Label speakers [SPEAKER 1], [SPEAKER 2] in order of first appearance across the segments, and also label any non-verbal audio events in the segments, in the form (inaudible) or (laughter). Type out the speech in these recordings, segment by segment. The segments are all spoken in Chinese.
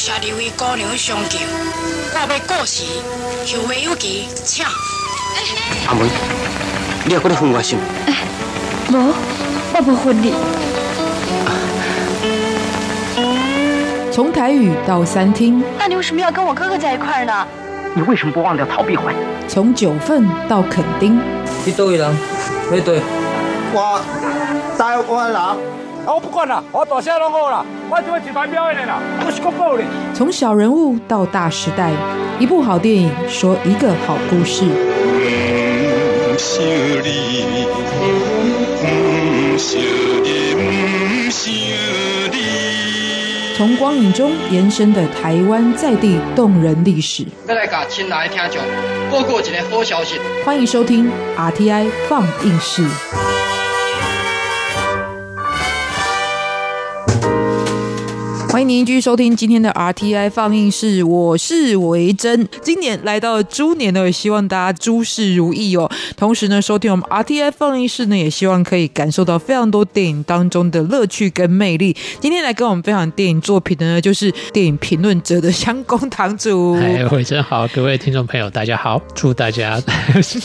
[SPEAKER 1] 谢二位姑娘相救，我要过时，后会有期，请。
[SPEAKER 2] 阿妹，你还搁咧分我心？
[SPEAKER 3] 无，我不分你。
[SPEAKER 4] 从台语到三厅，
[SPEAKER 3] 那你为什么要跟我哥哥在一块儿呢？
[SPEAKER 2] 你为什么不忘掉逃避婚？
[SPEAKER 4] 从九份到垦丁，
[SPEAKER 5] 你倒位人？你对？
[SPEAKER 6] 我台湾人。
[SPEAKER 7] 我不管啦，我大声拢好啦，我就会举牌表的啦，我是国宝的。
[SPEAKER 4] 从小人物到大时代，一部好电影说一个好故事。
[SPEAKER 8] 不想你，不想你，不想你。
[SPEAKER 4] 从光影中延伸的台湾在地动人历史，
[SPEAKER 9] 要来甲亲爱的听众报告一个好消息。
[SPEAKER 4] 欢迎收听 RTI 放映室。欢迎您继续收听今天的 RTI 放映室，我是维珍。今年来到猪年呢，也希望大家诸事如意哦。同时呢，收听我们 RTI 放映室呢，也希望可以感受到非常多电影当中的乐趣跟魅力。今天来跟我们分享电影作品的呢，就是电影评论者的香公堂主。(laughs)
[SPEAKER 10] 哎，维珍好，各位听众朋友，大家好，祝大家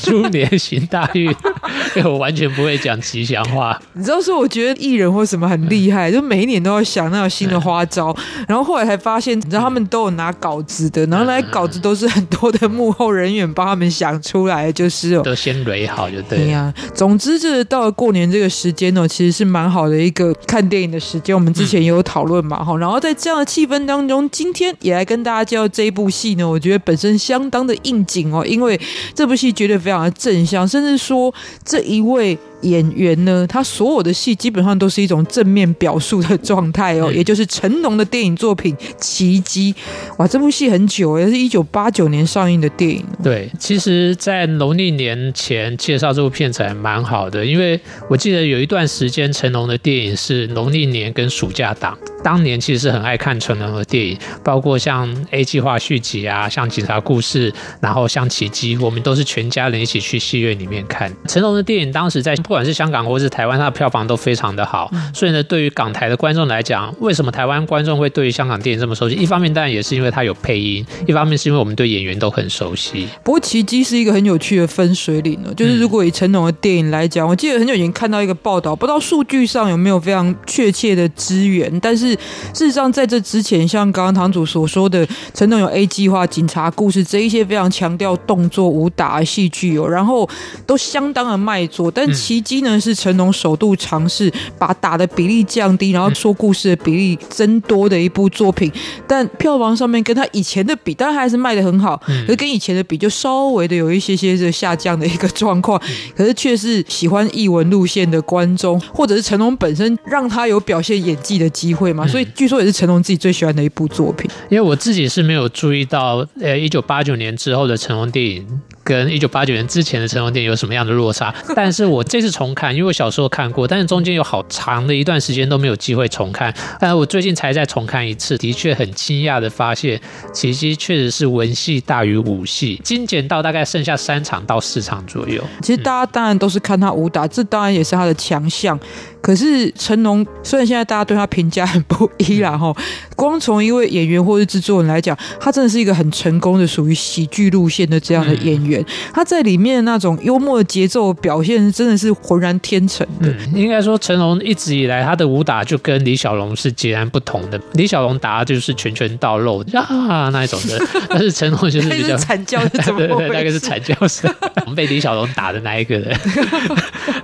[SPEAKER 10] 猪年行大运。(laughs) 我完全不会讲吉祥话。
[SPEAKER 4] 你知道说，我觉得艺人或什么很厉害，就每一年都要想那种新的花招。然后后来才发现，你知道他们都有拿稿子的，然后那些稿子都是很多的幕后人员帮他们想出来，就是哦，
[SPEAKER 10] 都先蕊好就对对
[SPEAKER 4] 呀。总之，这到了过年这个时间哦，其实是蛮好的一个看电影的时间。我们之前也有讨论嘛，哈。然后在这样的气氛当中，今天也来跟大家介绍这一部戏呢。我觉得本身相当的应景哦，因为这部戏绝对非常的正向，甚至说这一位。演员呢，他所有的戏基本上都是一种正面表述的状态哦，也就是成龙的电影作品《奇迹》。哇，这部戏很久，也是一九八九年上映的电影。
[SPEAKER 10] 对，其实，在农历年前介绍这部片子还蛮好的，因为我记得有一段时间成龙的电影是农历年跟暑假档。当年其实是很爱看成龙的电影，包括像 A 计划续集啊，像警察故事，然后像奇迹，我们都是全家人一起去戏院里面看成龙的电影。当时在不管是香港或是台湾，它的票房都非常的好。所以呢，对于港台的观众来讲，为什么台湾观众会对于香港电影这么熟悉？一方面当然也是因为它有配音，一方面是因为我们对演员都很熟悉。
[SPEAKER 4] 不过奇迹是一个很有趣的分水岭哦，就是如果以成龙的电影来讲，我记得很久以前看到一个报道，不知道数据上有没有非常确切的资源，但是。事实上，在这之前，像刚刚堂主所说的，成龙有 A 计划、警察故事这一些非常强调动作武打戏剧哦，然后都相当的卖座。但奇迹呢，是成龙首度尝试把打的比例降低，然后说故事的比例增多的一部作品。但票房上面跟他以前的比，当然还是卖的很好，可是跟以前的比，就稍微的有一些些的下降的一个状况。可是却是喜欢译文路线的观众，或者是成龙本身让他有表现演技的机会嘛，所以。据说也是成龙自己最喜欢的一部作品，
[SPEAKER 10] 因为我自己是没有注意到，呃，一九八九年之后的成龙电影。跟一九八九年之前的成龙电影有什么样的落差？(laughs) 但是我这次重看，因为我小时候看过，但是中间有好长的一段时间都没有机会重看。但是我最近才再重看一次，的确很惊讶的发现，其实确实是文戏大于武戏，精简到大概剩下三场到四场左右。
[SPEAKER 4] 其实大家当然都是看他武打，这当然也是他的强项。可是成龙虽然现在大家对他评价很不一然后光从一位演员或是制作人来讲，他真的是一个很成功的属于喜剧路线的这样的演员。他在里面那种幽默的节奏表现，真的是浑然天成的。
[SPEAKER 10] 应该说，成龙一直以来他的武打就跟李小龙是截然不同的。李小龙打就是拳拳到肉啊那一种的，(laughs) 但是成龙就是比较
[SPEAKER 4] 惨叫，(laughs) 对
[SPEAKER 10] 对对，大概是惨叫声。我 (laughs) 们被李小龙打的那一个人，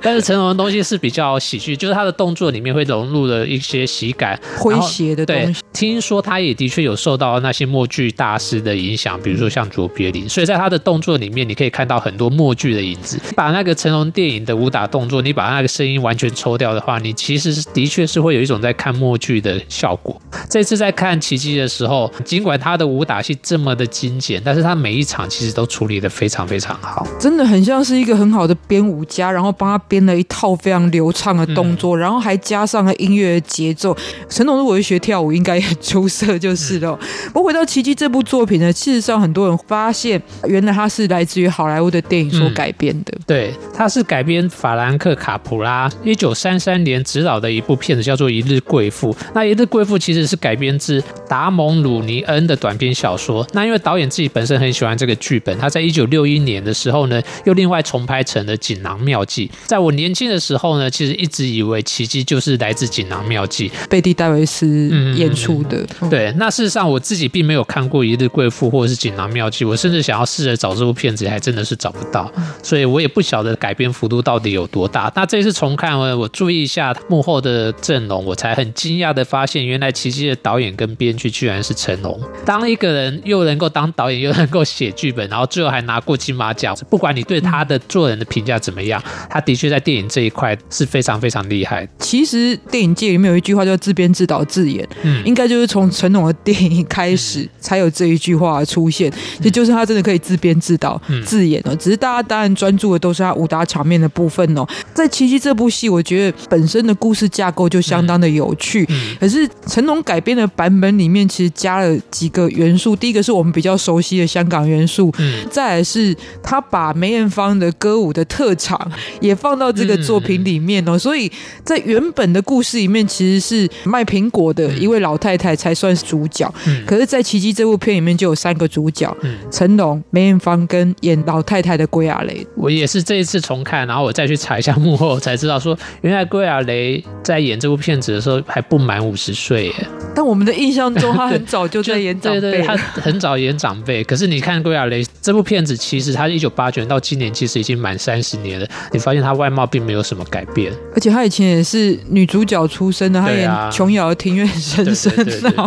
[SPEAKER 10] 但是成龙的东西是比较喜剧，就是他的动作里面会融入了一些喜感、
[SPEAKER 4] 诙谐的东西。
[SPEAKER 10] 听说他也的确有受到那些默剧大师的影响，比如说像卓别林，所以在他的动作里面。你可以看到很多默剧的影子。把那个成龙电影的武打动作，你把那个声音完全抽掉的话，你其实是的确是会有一种在看默剧的效果。这次在看《奇迹》的时候，尽管他的武打戏这么的精简，但是他每一场其实都处理的非常非常好，
[SPEAKER 4] 真的很像是一个很好的编舞家，然后帮他编了一套非常流畅的动作，然后还加上了音乐的节奏。陈龙如果是学跳舞，应该也很出色就是了。不过回到《奇迹》这部作品呢，事实上很多人发现，原来它是来自于好莱坞的电影所改编的。
[SPEAKER 10] 对，它是改编法兰克·卡普拉一九三三年执导的一部片子，叫做《一日贵妇》。那《一日贵妇》其实是改编自达蒙·鲁尼恩的短篇小说。那因为导演自己本身很喜欢这个剧本，他在一九六一年的时候呢，又另外重拍成了《锦囊妙计》。在我年轻的时候呢，其实一直以为《奇迹》就是来自《锦囊妙计》，
[SPEAKER 4] 贝蒂·戴维斯演出的。
[SPEAKER 10] 对，那事实上我自己并没有看过《一日贵妇》或者是《锦囊妙计》，我甚至想要试着找这部片子，还真的是找不到，所以我也不晓得改编幅度到底有多大。那这次重看，我注意一下幕后的阵容，我才很惊讶的发现，原来《奇迹》的导演跟编剧居然是成龙。当一个人又能够当导演，又能够写剧本，然后最后还拿过金马奖，不管你对他的做人的评价怎么样，他的确在电影这一块是非常非常厉害。
[SPEAKER 4] 其实电影界里面有一句话叫“自编自导自演”，嗯，应该就是从成龙的电影开始才有这一句话出现，也就是他真的可以自编自导自演哦。只是大家当然专注的都是他武打场面的部分哦。在《奇迹》这部戏，我觉得本身的故事架构就相当的有趣，可是成龙改编的版本里面其实加了几个元素。第一个是我们比较熟悉的香港元素，嗯再来是他把梅艳芳的歌舞的特长也放到这个作品里面哦。所以在原本的故事里面，其实是卖苹果的一位老太太才算是主角。可是，在《奇迹》这部片里面就有三个主角：成龙、梅艳芳跟演老太太的归亚雷。
[SPEAKER 10] 我也是这一次重看，然后我再去查一下幕后，才知道说，原来归亚雷在演这部片子的时候还不满五十岁耶。
[SPEAKER 4] 但我们的印象中，他很早就在 (laughs) 演长辈，
[SPEAKER 10] 他很早演长辈。可是你看归亚雷这部片子，其实他一九八九年到今年，其实已经满三十年了。你发现他外貌并没有什么改变，
[SPEAKER 4] 而且他以前也是女主角出身的，她演琼瑶的庭院深深。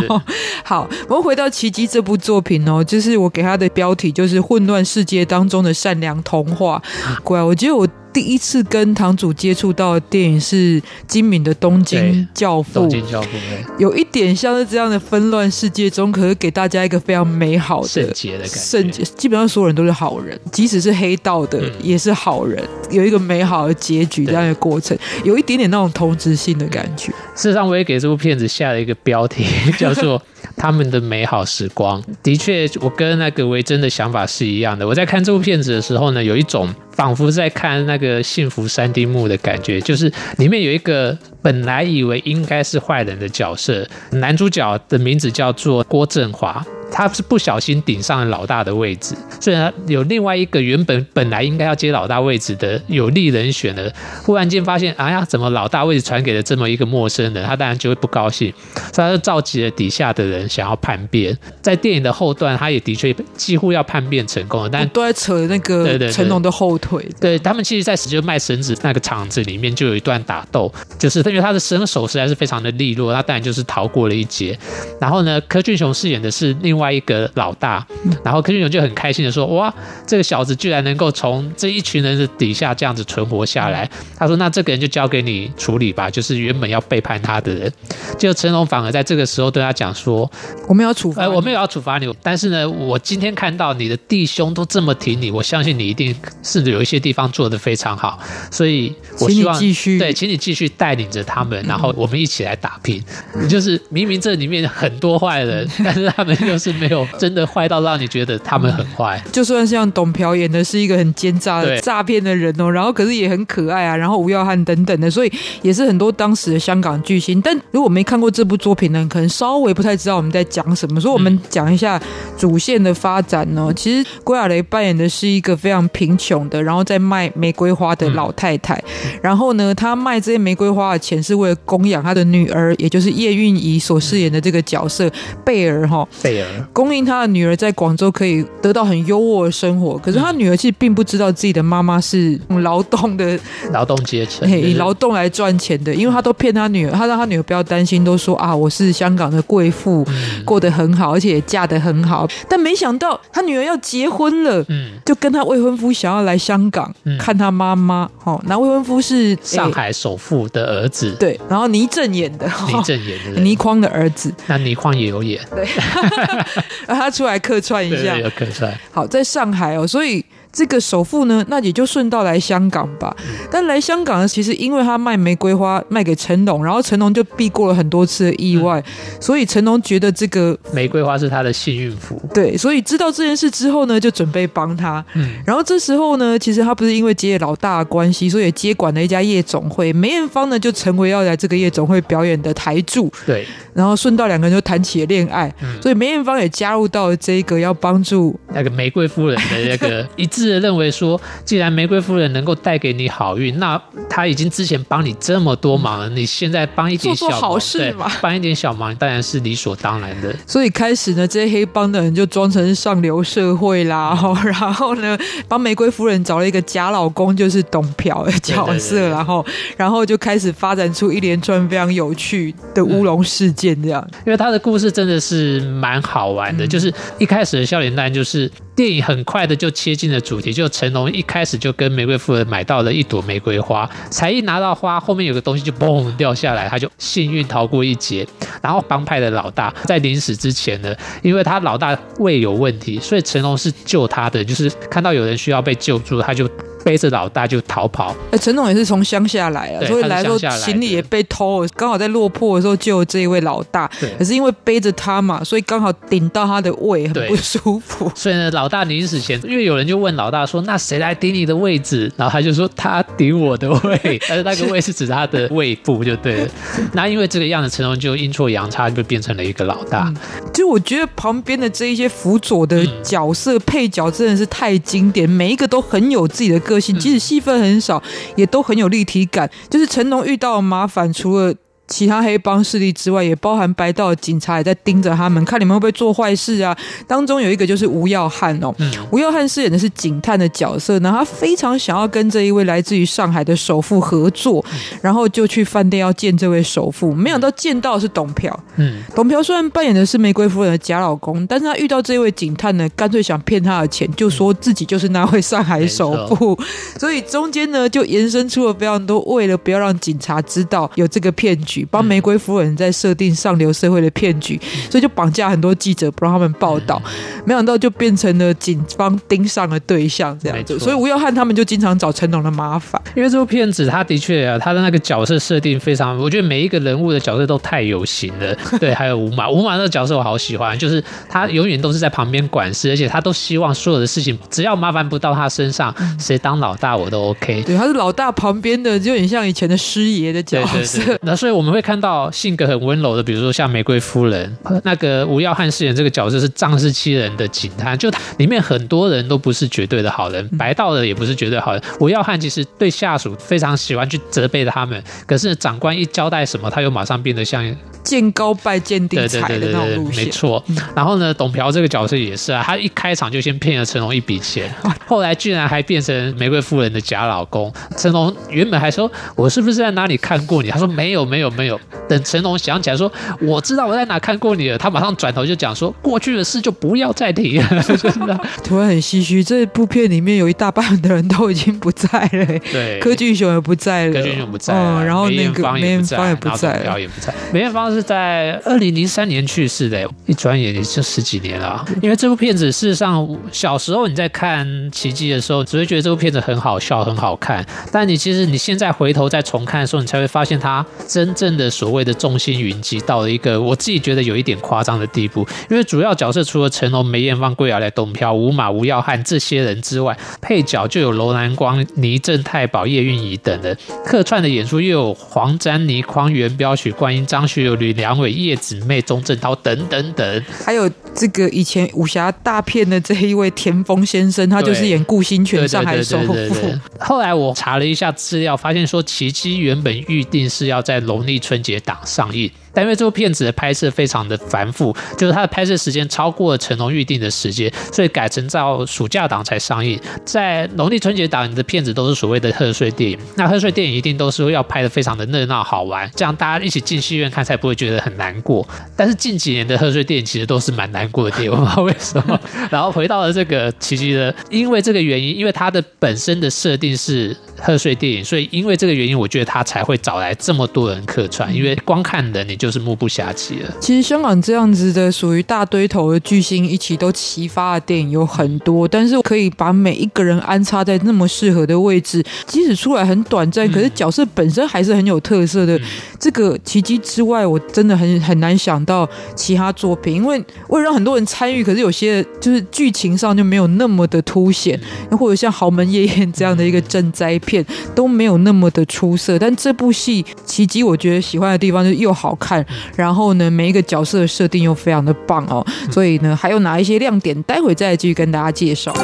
[SPEAKER 4] (laughs) 好，我们回到《奇迹》这部作品哦，就是我给她的标题就是《混乱世界当中的善良童话》。乖，我觉得我。第一次跟堂主接触到的电影是金敏的《东京教父》，
[SPEAKER 10] 东京教父
[SPEAKER 4] 有一点像是这样的纷乱世界中，可是给大家一个非常美好的
[SPEAKER 10] 圣洁的感觉。
[SPEAKER 4] 圣洁，基本上所有人都是好人，即使是黑道的也是好人，有一个美好的结局这样的过程，有一点点那种同质性的感觉。
[SPEAKER 10] 事实上，我也给这部片子下了一个标题，(laughs) 叫做。他们的美好时光，的确，我跟那个维珍的想法是一样的。我在看这部片子的时候呢，有一种仿佛在看那个幸福三丁目的感觉，就是里面有一个本来以为应该是坏人的角色，男主角的名字叫做郭振华。他是不小心顶上了老大的位置，虽然有另外一个原本本来应该要接老大位置的有利人选的，忽然间发现，哎呀，怎么老大位置传给了这么一个陌生人？他当然就会不高兴，所以他就召集了底下的人想要叛变。在电影的后段，他也的确几乎要叛变成功了，但
[SPEAKER 4] 都在扯那个成龙的后腿。
[SPEAKER 10] 对他们，其实，在就卖绳子那个场子里面就有一段打斗，就是因为他的身手实在是非常的利落，他当然就是逃过了一劫。然后呢，柯俊雄饰演的是另外。外一个老大，然后柯俊勇就很开心的说：“哇，这个小子居然能够从这一群人的底下这样子存活下来。”他说：“那这个人就交给你处理吧，就是原本要背叛他的人。”就成龙反而在这个时候对他讲说：“
[SPEAKER 4] 我们要处罚，
[SPEAKER 10] 我没有要处罚你，但是呢，我今天看到你的弟兄都这么挺你，我相信你一定是有一些地方做得非常好，所以我希望
[SPEAKER 4] 继续
[SPEAKER 10] 对，请你继续带领着他们，然后我们一起来打拼。就是明明这里面很多坏人，(laughs) 但是他们又是。没有 (laughs) 真的坏到让你觉得他们很坏，
[SPEAKER 4] 就算像董朴演的是一个很奸诈的诈骗的人哦，然后可是也很可爱啊，然后吴耀汉等等的，所以也是很多当时的香港巨星。但如果没看过这部作品呢，可能稍微不太知道我们在讲什么。所以我们讲一下主线的发展呢。其实郭亚雷扮演的是一个非常贫穷的，然后在卖玫瑰花的老太太。然后呢，她卖这些玫瑰花的钱是为了供养她的女儿，也就是叶蕴仪所饰演的这个角色贝儿哈。
[SPEAKER 10] 贝尔。
[SPEAKER 4] 供应他的女儿在广州可以得到很优渥的生活，可是他女儿其实并不知道自己的妈妈是劳动的 (laughs)
[SPEAKER 10] 劳动阶层，
[SPEAKER 4] 以劳动来赚钱的，因为他都骗他女儿，他让他女儿不要担心，都说啊我是香港的贵妇，过得很好，而且嫁得很好。但没想到他女儿要结婚了，嗯，就跟他未婚夫想要来香港看他妈妈。哦，那未婚夫是
[SPEAKER 10] 上海首富的儿子，
[SPEAKER 4] 对，然后倪震演的，
[SPEAKER 10] 倪震演的，
[SPEAKER 4] 倪匡的儿子，
[SPEAKER 10] 那倪匡也有演，
[SPEAKER 4] 对。(laughs) 让 (laughs) 他出来客串一下，
[SPEAKER 10] 客串。
[SPEAKER 4] 好，在上海哦，所以这个首富呢，那也就顺道来香港吧。但来香港呢，其实因为他卖玫瑰花卖给成龙，然后成龙就避过了很多次的意外，所以成龙觉得这个
[SPEAKER 10] 玫瑰花是他的幸运符。
[SPEAKER 4] 对，所以知道这件事之后呢，就准备帮他。
[SPEAKER 10] 嗯，
[SPEAKER 4] 然后这时候呢，其实他不是因为接老大的关系，所以也接管了一家夜总会。梅艳芳呢，就成为要来这个夜总会表演的台柱。
[SPEAKER 10] 对，
[SPEAKER 4] 然后顺道两个人就谈起了恋爱，
[SPEAKER 10] 嗯
[SPEAKER 4] 所以梅艳芳也加入到了这个要帮助
[SPEAKER 10] 那个玫瑰夫人的那个一致的认为说，既然玫瑰夫人能够带给你好运，那她已经之前帮你这么多忙了，你现在帮一点小对
[SPEAKER 4] 嘛
[SPEAKER 10] 帮一点小忙当然是理所当然的。
[SPEAKER 4] 所以开始呢，这些黑帮的人就装成上流社会啦，(laughs) 然后呢，帮玫瑰夫人找了一个假老公，就是董朴的角色，然后然后就开始发展出一连串非常有趣的乌龙事件，这样。
[SPEAKER 10] 因为他的故事真的是蛮好玩的，就是一开始的笑脸蛋就是电影很快的就切进了主题，就成龙一开始就跟玫瑰夫人买到了一朵玫瑰花，才一拿到花，后面有个东西就嘣掉下来，他就幸运逃过一劫。然后帮派的老大在临死之前呢，因为他老大胃有问题，所以成龙是救他的，就是看到有人需要被救助，他就背着老大就逃跑。
[SPEAKER 4] 哎，陈总也是从乡下来啊，所以来的时候行李也被偷了，刚好在落魄的时候救了这一位老大
[SPEAKER 10] 对，
[SPEAKER 4] 可是因为背着他嘛，所以刚好顶到他的胃，很不舒服。
[SPEAKER 10] 所以呢，老大临死前，因为有人就问老大说：“那谁来顶你的位置？”然后他就说：“他顶我的胃。” (laughs) 但是那个胃是指他的胃部就对了。(laughs) 那因为这个样子，陈龙就阴错阳差就变成了一个老大。
[SPEAKER 4] 就我觉得旁边的这一些辅佐的角色、配角真的是太经典，每一个都很有自己的个性，即使戏份很少，也都很有立体感。就是成龙遇到麻烦，除了其他黑帮势力之外，也包含白道警察也在盯着他们，看你们会不会做坏事啊。当中有一个就是吴耀汉哦，吴耀汉饰演的是警探的角色，然后他非常想要跟这一位来自于上海的首富合作，然后就去饭店要见这位首富，没想到见到的是董朴。
[SPEAKER 10] 嗯，
[SPEAKER 4] 董朴虽然扮演的是玫瑰夫人的假老公，但是他遇到这位警探呢，干脆想骗他的钱，就说自己就是那位上海首富，(laughs) 所以中间呢就延伸出了非常多，为了不要让警察知道有这个骗局，帮玫瑰夫人在设定上流社会的骗局，所以就绑架很多记者，不让他们报道，没想到就变成了警方盯上的对象这样子，所以吴耀汉他们就经常找成龙的麻烦。
[SPEAKER 10] 因为这部片子，他的确啊，他的那个角色设定非常，我觉得每一个人物的角色都太有型了。(laughs) 对，还有吴马，吴马那个角色我好喜欢，就是他永远都是在旁边管事，而且他都希望所有的事情只要麻烦不到他身上，谁当老大我都 OK。
[SPEAKER 4] 对，他是老大旁边的，就有点像以前的师爷的角
[SPEAKER 10] 对
[SPEAKER 4] 色。
[SPEAKER 10] 对对，那所以我们会看到性格很温柔的，比如说像玫瑰夫人，那个吴耀汉饰演这个角色是仗势欺人的警探，就里面很多人都不是绝对的好人，白道的也不是绝对好人。吴耀汉其实对下属非常喜欢去责备他们，可是长官一交代什么，他又马上变得像
[SPEAKER 4] 见高拜见地
[SPEAKER 10] 对对
[SPEAKER 4] 财的那种路线。
[SPEAKER 10] 没错。然后呢，董朴这个角色也是啊，他一开场就先骗了成龙一笔钱，(laughs) 后来居然还变成玫瑰夫人的假老公。成龙原本还说：“我是不是在哪里看过你？”他说：“没有，没有，没有。”等成龙想起来说：“我知道我在哪看过你了。”他马上转头就讲说：“过去的事就不要再提了。”真的，
[SPEAKER 4] 突然很唏嘘，这部片里面有一大半的人都已经不在了、欸，
[SPEAKER 10] 对
[SPEAKER 4] 柯俊雄也不在了，
[SPEAKER 10] 柯俊雄不在了，
[SPEAKER 4] 嗯，然后那个梅
[SPEAKER 10] 芳也不在，
[SPEAKER 4] 艳芳也不在了
[SPEAKER 10] 朴也不在。梅艳芳是在二零零三年去世的，一转眼也就十几年了啊。因为这部片子，事实上小时候你在看《奇迹》的时候，只会觉得这部片子很好笑、很好看，但你其实你现在回头再重看的时候，你才会发现它真正的所谓的众星云集到了一个我自己觉得有一点夸张的地步。因为主要角色除了成龙、梅艳芳、桂亚来、董朴、吴马、吴耀汉这些人之外，配角就有楼兰光、倪正太保、叶蕴仪等人，客串的演出又有黄沾妮、匡元彪、许冠英、张学友、吕良伟、叶子妹、钟镇涛等等等。
[SPEAKER 4] 还有这个以前武侠大片的这一位田丰先生，他就是演顾新权上海首富。(laughs)
[SPEAKER 10] 后来我查了一下资料，发现说《奇迹》原本预定是要在农历春节档上映。但因为这部片子的拍摄非常的繁复，就是它的拍摄时间超过了成龙预定的时间，所以改成在暑假档才上映。在农历春节档你的片子都是所谓的贺岁电影，那贺岁电影一定都是要拍的非常的热闹好玩，这样大家一起进戏院看才不会觉得很难过。但是近几年的贺岁电影其实都是蛮难过的电影，我不知道为什么。(laughs) 然后回到了这个奇迹的，因为这个原因，因为它的本身的设定是贺岁电影，所以因为这个原因，我觉得他才会找来这么多人客串，因为光看人你就是目不暇接了。
[SPEAKER 4] 其实香港这样子的属于大堆头的巨星一起都齐发的电影有很多，但是可以把每一个人安插在那么适合的位置，即使出来很短暂，可是角色本身还是很有特色的。这个奇迹之外，我真的很很难想到其他作品，因为为了让很多人参与，可是有些就是剧情上就没有那么的凸显，或者像《豪门夜宴》这样的一个赈灾片都没有那么的出色。但这部戏《奇迹》，我觉得喜欢的地方就是又好看，然后呢，每一个角色的设定又非常的棒哦，所以呢，还有哪一些亮点，待会再继续跟大家介绍。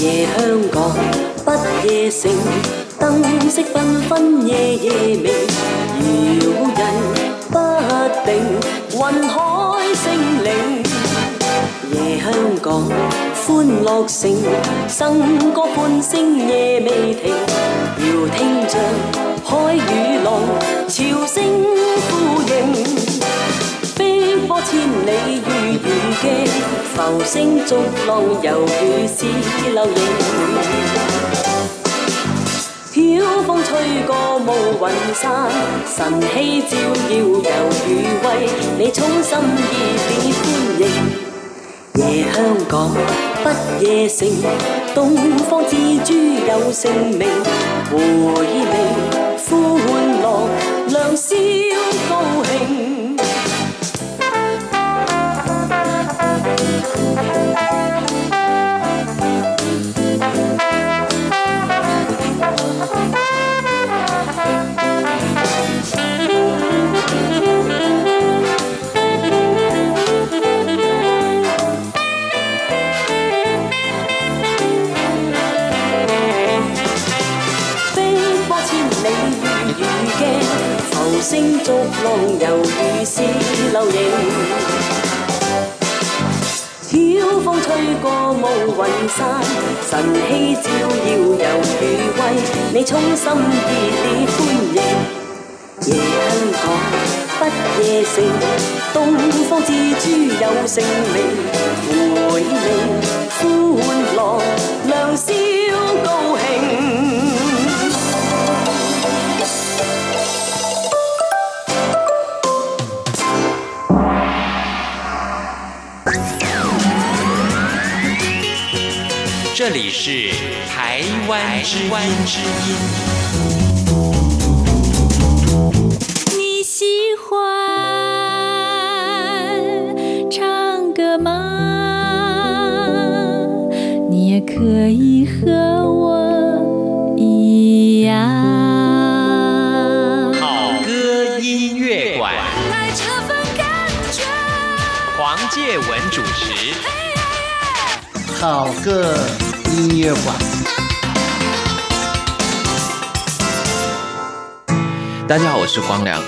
[SPEAKER 11] 夜香港不夜城，燈色紛紛夜夜明，搖人不定，雲海星靈。夜香港歡樂城，笙歌歡聲夜未停，搖聽着海與浪，潮聲呼應。碧波千里如如鏡，浮星逐浪猶如是流萤。晓风吹過霧雲散，晨曦照耀犹如為你衷心热烈欢迎。夜香港不夜城，东方之珠有姓名，回味欢乐良宵浮星逐浪犹如是流萤。晓风吹过暮云散，晨曦照耀猶如為你衷心热烈欢迎。夜香港不夜城，东方之珠有姓名，回味欢乐良宵高兴。
[SPEAKER 12] 这里是台湾之音。
[SPEAKER 13] 你喜欢唱歌吗？你也可以和我一样。
[SPEAKER 12] 好歌音乐馆，
[SPEAKER 13] 来这份感觉。
[SPEAKER 12] 黄介文主持。
[SPEAKER 6] 好个音乐馆。
[SPEAKER 14] 大家好，我是光良。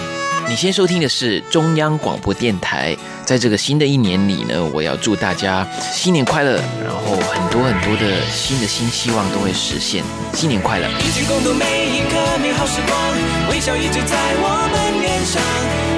[SPEAKER 14] 你先收听的是中央广播电台。在这个新的一年里呢，我要祝大家新年快乐，然后很多很多的新的新希望都会实现。新年快乐！
[SPEAKER 15] 一起共度每一刻美好时光，微笑一直在我们脸上，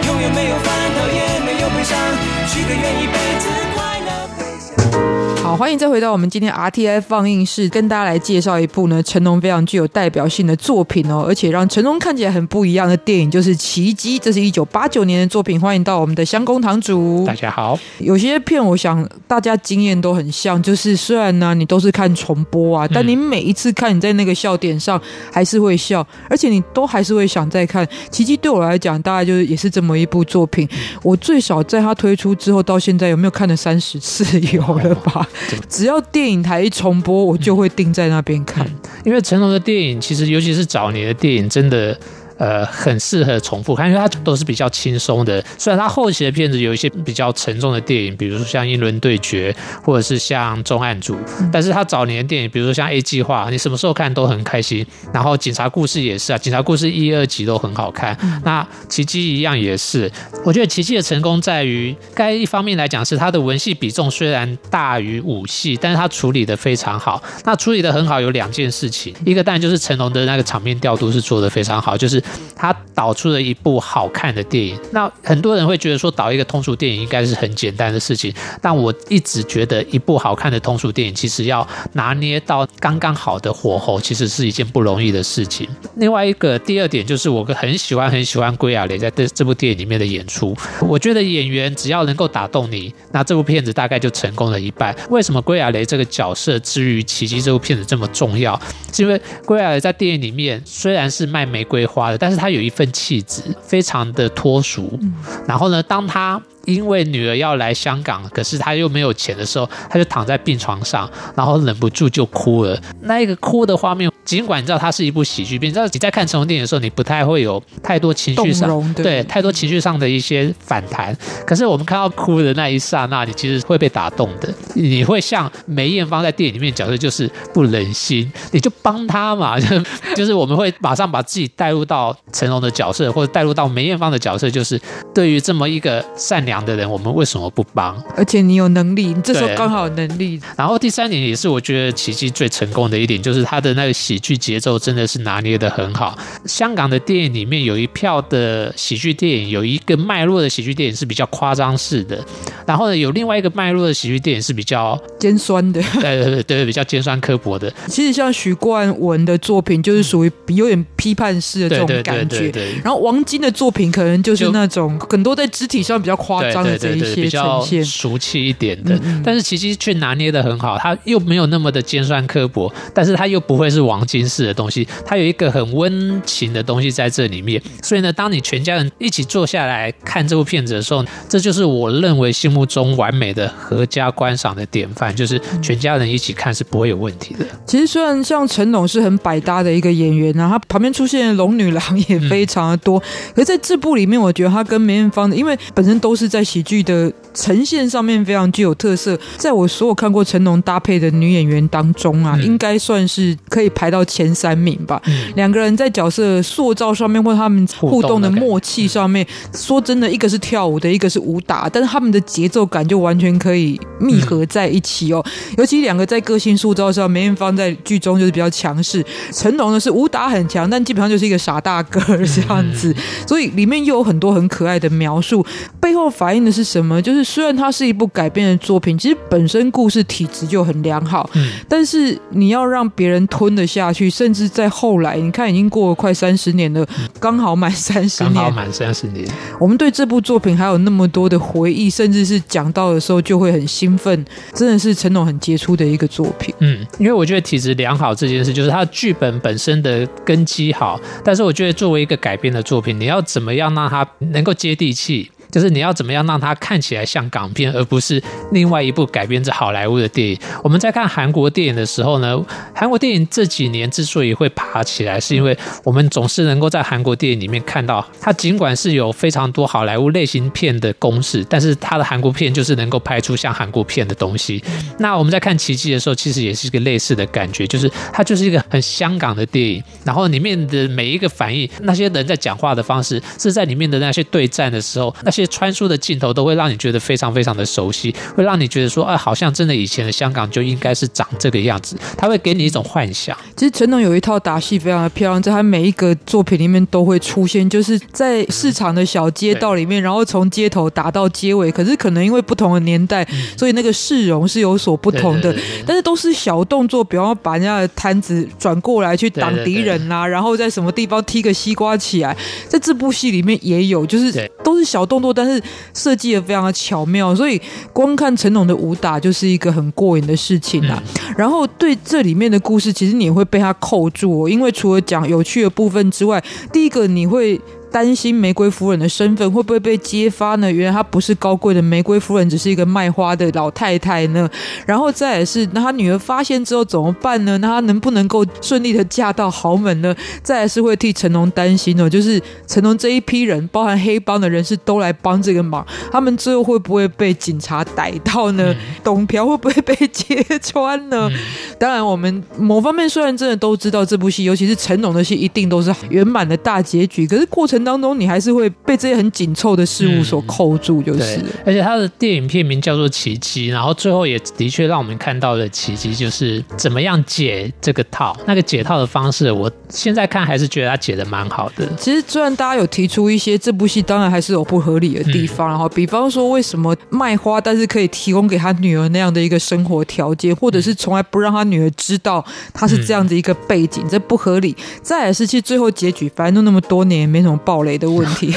[SPEAKER 15] 永远没有烦恼，也没有悲伤，许个愿一辈子快乐回响。
[SPEAKER 4] 好，欢迎再回到我们今天 RTI 放映室，跟大家来介绍一部呢成龙非常具有代表性的作品哦，而且让成龙看起来很不一样的电影，就是《奇迹》，这是一九八九年的作品。欢迎到我们的香公堂主，
[SPEAKER 10] 大家好。
[SPEAKER 4] 有些片我想大家经验都很像，就是虽然呢你都是看重播啊，但你每一次看你在那个笑点上还是会笑，而且你都还是会想再看。《奇迹》对我来讲，大概就是也是这么一部作品。我最少在它推出之后到现在有没有看了三十次 (laughs) 有了吧？只要电影台一重播，我就会定在那边看。
[SPEAKER 10] 因为成龙的电影，其实尤其是早年的电影，真的。呃，很适合重复看，因为它都是比较轻松的。虽然它后期的片子有一些比较沉重的电影，比如说像《英伦对决》，或者是像《重案组》，但是它早年的电影，比如说像《A 计划》，你什么时候看都很开心。然后《警察故事》也是啊，《警察故事》一、二集都很好看。那《奇迹》一样也是。我觉得《奇迹》的成功在于，该一方面来讲是它的文戏比重虽然大于武戏，但是它处理的非常好。那处理的很好有两件事情，一个当然就是成龙的那个场面调度是做的非常好，就是。他导出了一部好看的电影。那很多人会觉得说导一个通俗电影应该是很简单的事情，但我一直觉得一部好看的通俗电影其实要拿捏到刚刚好的火候，其实是一件不容易的事情。另外一个第二点就是我很喜欢很喜欢归亚蕾在这这部电影里面的演出，我觉得演员只要能够打动你，那这部片子大概就成功了一半。为什么归亚蕾这个角色之于奇迹这部片子这么重要？是因为归亚蕾在电影里面虽然是卖玫瑰花的，但是他有一份气质，非常的脱俗。然后呢，当她因为女儿要来香港，可是他又没有钱的时候，他就躺在病床上，然后忍不住就哭了。那一个哭的画面，尽管你知道它是一部喜剧片，你知道你在看成龙电影的时候，你不太会有太多情绪上
[SPEAKER 4] 对
[SPEAKER 10] 对太多情绪上的一些反弹。可是我们看到哭的那一刹那，你其实会被打动的，你会像梅艳芳在电影里面角色就是不忍心，你就帮他嘛，就 (laughs) 就是我们会马上把自己带入到成龙的角色，或者带入到梅艳芳的角色，就是对于这么一个善良的人，我们为什么不帮？
[SPEAKER 4] 而且你有能力，你这时候刚好有能力。
[SPEAKER 10] 然后第三点也是我觉得奇迹最成功的一点，就是他的那个喜剧节奏真的是拿捏的很好。香港的电影里面有一票的喜剧电影，有一个脉络的喜剧电影是比较夸张式的，然后呢有另外一个脉络的喜剧电影是比较
[SPEAKER 4] 尖酸的，(laughs)
[SPEAKER 10] 对对对对比较尖酸刻薄的。
[SPEAKER 4] 其实像许冠文的作品，就是属于有点批判式的这种感觉。然后王晶的作品可能就是那种很多在肢体上比较夸张的这
[SPEAKER 10] 对对对对比
[SPEAKER 4] 一些
[SPEAKER 10] 较
[SPEAKER 4] 呈现。
[SPEAKER 10] 俗气一点的，
[SPEAKER 4] 嗯嗯
[SPEAKER 10] 但是奇迹却拿捏的很好，他又没有那么的尖酸刻薄，但是他又不会是王晶式的东西，他有一个很温情的东西在这里面。所以呢，当你全家人一起坐下来看这部片子的时候，这就是我认为心目中完美的合家观赏的典范，就是全家人一起看是不会有问题的。
[SPEAKER 4] 其实虽然像成龙是很百搭的一个演员啊，他旁边出现的龙女郎也非常的多，可是在这部里面，我觉得他跟梅艳芳的，因为本身都是在喜剧的呈现上面非常具有特色，在我所有看过成龙搭配的女演员当中啊，应该算是可以排到前三名吧。两个人在角色塑造上面，或者他们互动的默契上面，说真的，一个是跳舞的，一个是武打，但是他们的节奏感就完全可以密合在一起哦。尤其两个在个性塑造上，梅艳芳在剧中就是比较强势，成龙呢是武打很强，但基本上就是一个傻大个儿这样子，所以里面又有很多很可爱的描述，背后反映的是什么？就是虽然它是一部改编的作品，其实本身故事体质就很良好，嗯但是你要让别人吞得下去，甚至在后来，你看已经过了快三十年了，刚好满三十年，
[SPEAKER 10] 刚好满三十年，
[SPEAKER 4] 我们对这部作品还有那么多的回忆，甚至是讲到的时候就会很兴奋，真的是成龙很杰出的一个作品。
[SPEAKER 10] 嗯，因为我觉得体质良好这件事，就是它的剧本本身的根基好，但是我觉得作为一个改编的作品，你要怎么样让它能够接地气？就是你要怎么样让它看起来像港片，而不是另外一部改编自好莱坞的电影。我们在看韩国电影的时候呢，韩国电影这几年之所以会爬起来，是因为我们总是能够在韩国电影里面看到，它尽管是有非常多好莱坞类型片的公式，但是它的韩国片就是能够拍出像韩国片的东西。那我们在看《奇迹》的时候，其实也是一个类似的感觉，就是它就是一个很香港的电影，然后里面的每一个反应，那些人在讲话的方式，是在里面的那些对战的时候，那些穿梭的镜头都会让你觉得非常非常的熟悉，会让你觉得说，啊，好像真的以前的香港就应该是长这个样子，它会给你一种幻想。
[SPEAKER 4] 其实成龙有一套打戏非常的漂亮，在他每一个作品里面都会出现，就是在市场的小街道里面，然后从街头打到街尾。可是可能因为不同的年代，所以那个市容是有所不同的，但是都是小动作，比方说把人家的摊子转过来去挡敌人啦、然后在什么地方踢个西瓜起来，在这部戏里面也有，就是都是小动作，但是设计的非常的巧妙，所以光看成龙的武打就是一个很过瘾的事情啊。然后对这里面的故事，其实你会被他扣住、哦，因为除了讲有趣的部分之外，第一个你会。担心玫瑰夫人的身份会不会被揭发呢？原来她不是高贵的玫瑰夫人，只是一个卖花的老太太呢。然后再也是，那她女儿发现之后怎么办呢？那她能不能够顺利的嫁到豪门呢？再来是会替成龙担心哦，就是成龙这一批人，包含黑帮的人士都来帮这个忙，他们最后会不会被警察逮到呢？董朴会不会被揭穿呢？当然，我们某方面虽然真的都知道这部戏，尤其是成龙的戏，一定都是圆满的大结局，可是过程程当中，你还是会被这些很紧凑的事物所扣住，就是
[SPEAKER 10] 而且他的电影片名叫做《奇迹》，然后最后也的确让我们看到了奇迹，就是怎么样解这个套。那个解套的方式，我现在看还是觉得他解的蛮好的。
[SPEAKER 4] 其实虽然大家有提出一些这部戏当然还是有不合理的地方，然后比方说为什么卖花，但是可以提供给他女儿那样的一个生活条件，或者是从来不让他女儿知道他是这样的一个背景，这不合理。再也是其实最后结局，反正都那么多年也没什么暴雷的问题，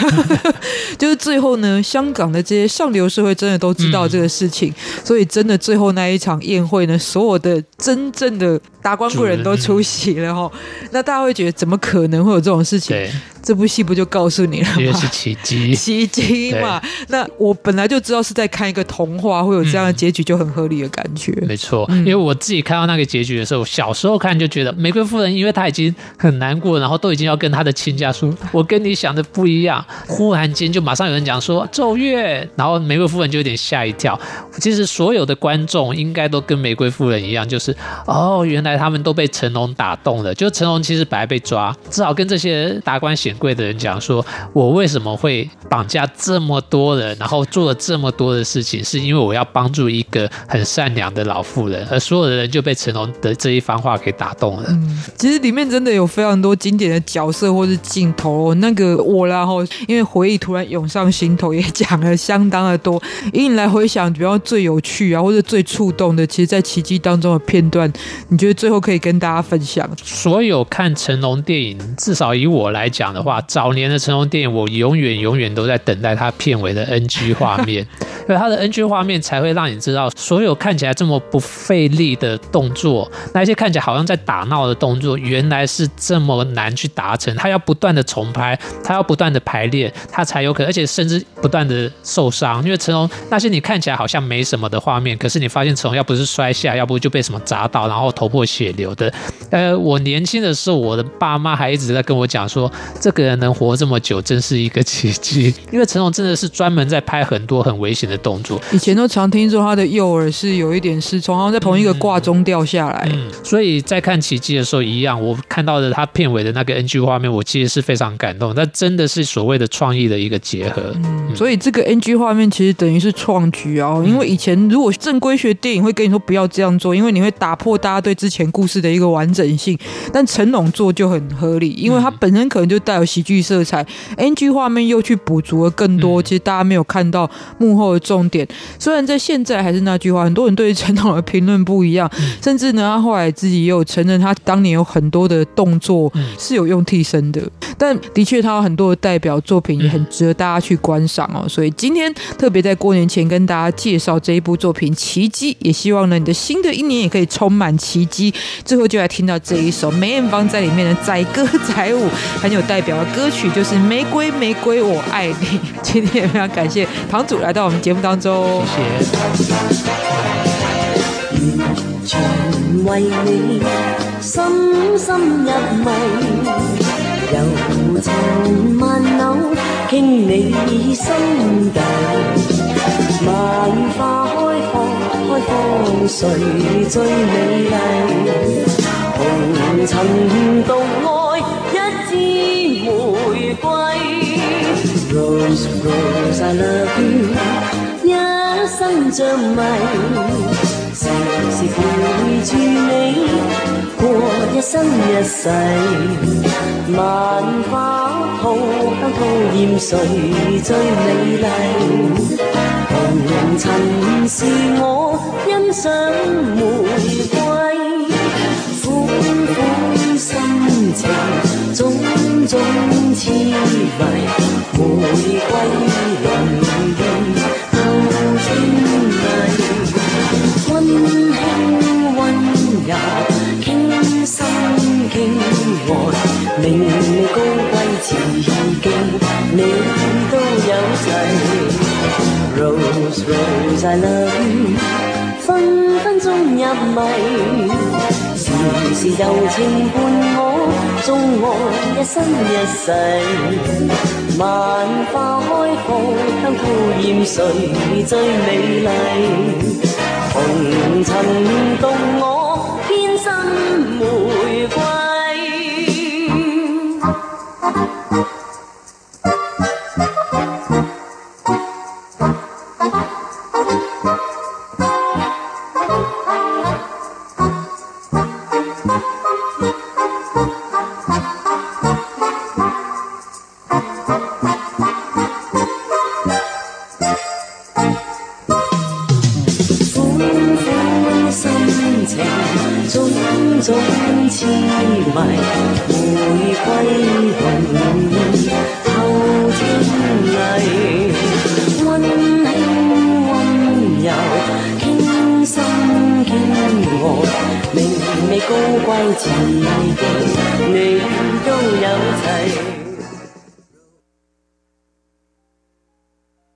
[SPEAKER 4] (laughs) 就是最后呢，香港的这些上流社会真的都知道这个事情，所以真的最后那一场宴会呢，所有的真正的达官贵人都出席了哈。那大家会觉得怎么可能会有这种事情？这部戏不就告诉你了吗？
[SPEAKER 10] 因为是奇迹，
[SPEAKER 4] 奇迹嘛。那我本来就知道是在看一个童话，会有这样的结局，就很合理的感觉。
[SPEAKER 10] 没错，
[SPEAKER 4] 嗯
[SPEAKER 10] 因为我自己看到那个结局的时候，小时候看就觉得玫瑰夫人，因为她已经很难过，然后都已经要跟她的亲家说，我跟你想的不一样。忽然间就马上有人讲说奏乐，然后玫瑰夫人就有点吓一跳。其实所有的观众应该都跟玫瑰夫人一样，就是哦，原来他们都被成龙打动了。就成龙其实本来被抓，只好跟这些达官显贵的人讲说，我为什么会绑架这么多人，然后做了这么多的事情，是因为我要帮助一个很善良的老妇人，而所有的人就被成龙的这一番话给打动了。
[SPEAKER 4] 嗯，其实里面真的有非常多经典的角色或是镜头、那个我然后因为回忆突然涌上心头，也讲了相当的多。以你来回想，比较最有趣啊，或者最触动的，其实，在奇迹当中的片段，你觉得最后可以跟大家分享？
[SPEAKER 10] 所有看成龙电影，至少以我来讲的话，早年的成龙电影，我永远永远都在等待他片尾的 NG 画面，(laughs) 因为他的 NG 画面才会让你知道，所有看起来这么不费力的动作，那一些看起来好像在打闹的动作，原来是这么难去达成。他要不断的重拍，他要不断的排练，他才有可能，而且甚至不断的受伤。因为成龙那些你看起来好像没什么的画面，可是你发现成龙要不是摔下，要不就被什么砸到，然后头破血流的。呃，我年轻的时候，我的爸妈还一直在跟我讲说，这个人能活这么久，真是一个奇迹。(laughs) 因为成龙真的是专门在拍很多很危险的动作，
[SPEAKER 4] 以前都常听说他的右耳是有一点失聪，好像在同一个挂钟掉下来。
[SPEAKER 10] 嗯，所以在看奇迹的时候一样，我看到的他片尾的那个 NG 画面，我其实是非常感动。那真的是所谓的创意的一个结合。
[SPEAKER 4] 嗯，所以这个 NG 画面其实等于是创举啊，因为以前如果正规学电影会跟你说不要这样做，因为你会打破大家对之前故事的一个完整性。但成龙做就很合理，因为他本身可能就带有喜剧色彩，NG 画面又去补足了更多，其实大家没有看到幕后的重点。虽然在现在还是那句话，很多人对成龙的评论不一样，甚至呢，他后来自己也有承认，他当年有很多的动作是有用替身的。但的确，他有很多的代表作品也很值得大家去观赏哦。所以今天特别在过年前跟大家介绍这一部作品《奇迹》，也希望呢你的新的一年也可以充满奇迹。最后就来听到这一首梅艳芳在里面的载歌载舞，很有代表的歌曲，就是《玫瑰玫瑰我爱你》。今天也非常感谢堂主来到我们节目当中，
[SPEAKER 10] 谢谢。
[SPEAKER 11] 全為你深深入迷，柔情萬縷傾你心底。萬花開放，開放誰最美麗？紅塵獨愛一支玫瑰，Rose Rose I love you，一生着迷。時時陪住你過一生一世，萬花好香吐豔誰最美麗？紅塵是我欣賞玫瑰，款款心情種種痴迷，玫瑰容傾愛，明媚高貴慈敬，你都有齊。Rose Rose I love you，分分鐘入迷，時時柔情伴我，縱我一生一世。萬花開放，香吐豔誰最美麗？紅塵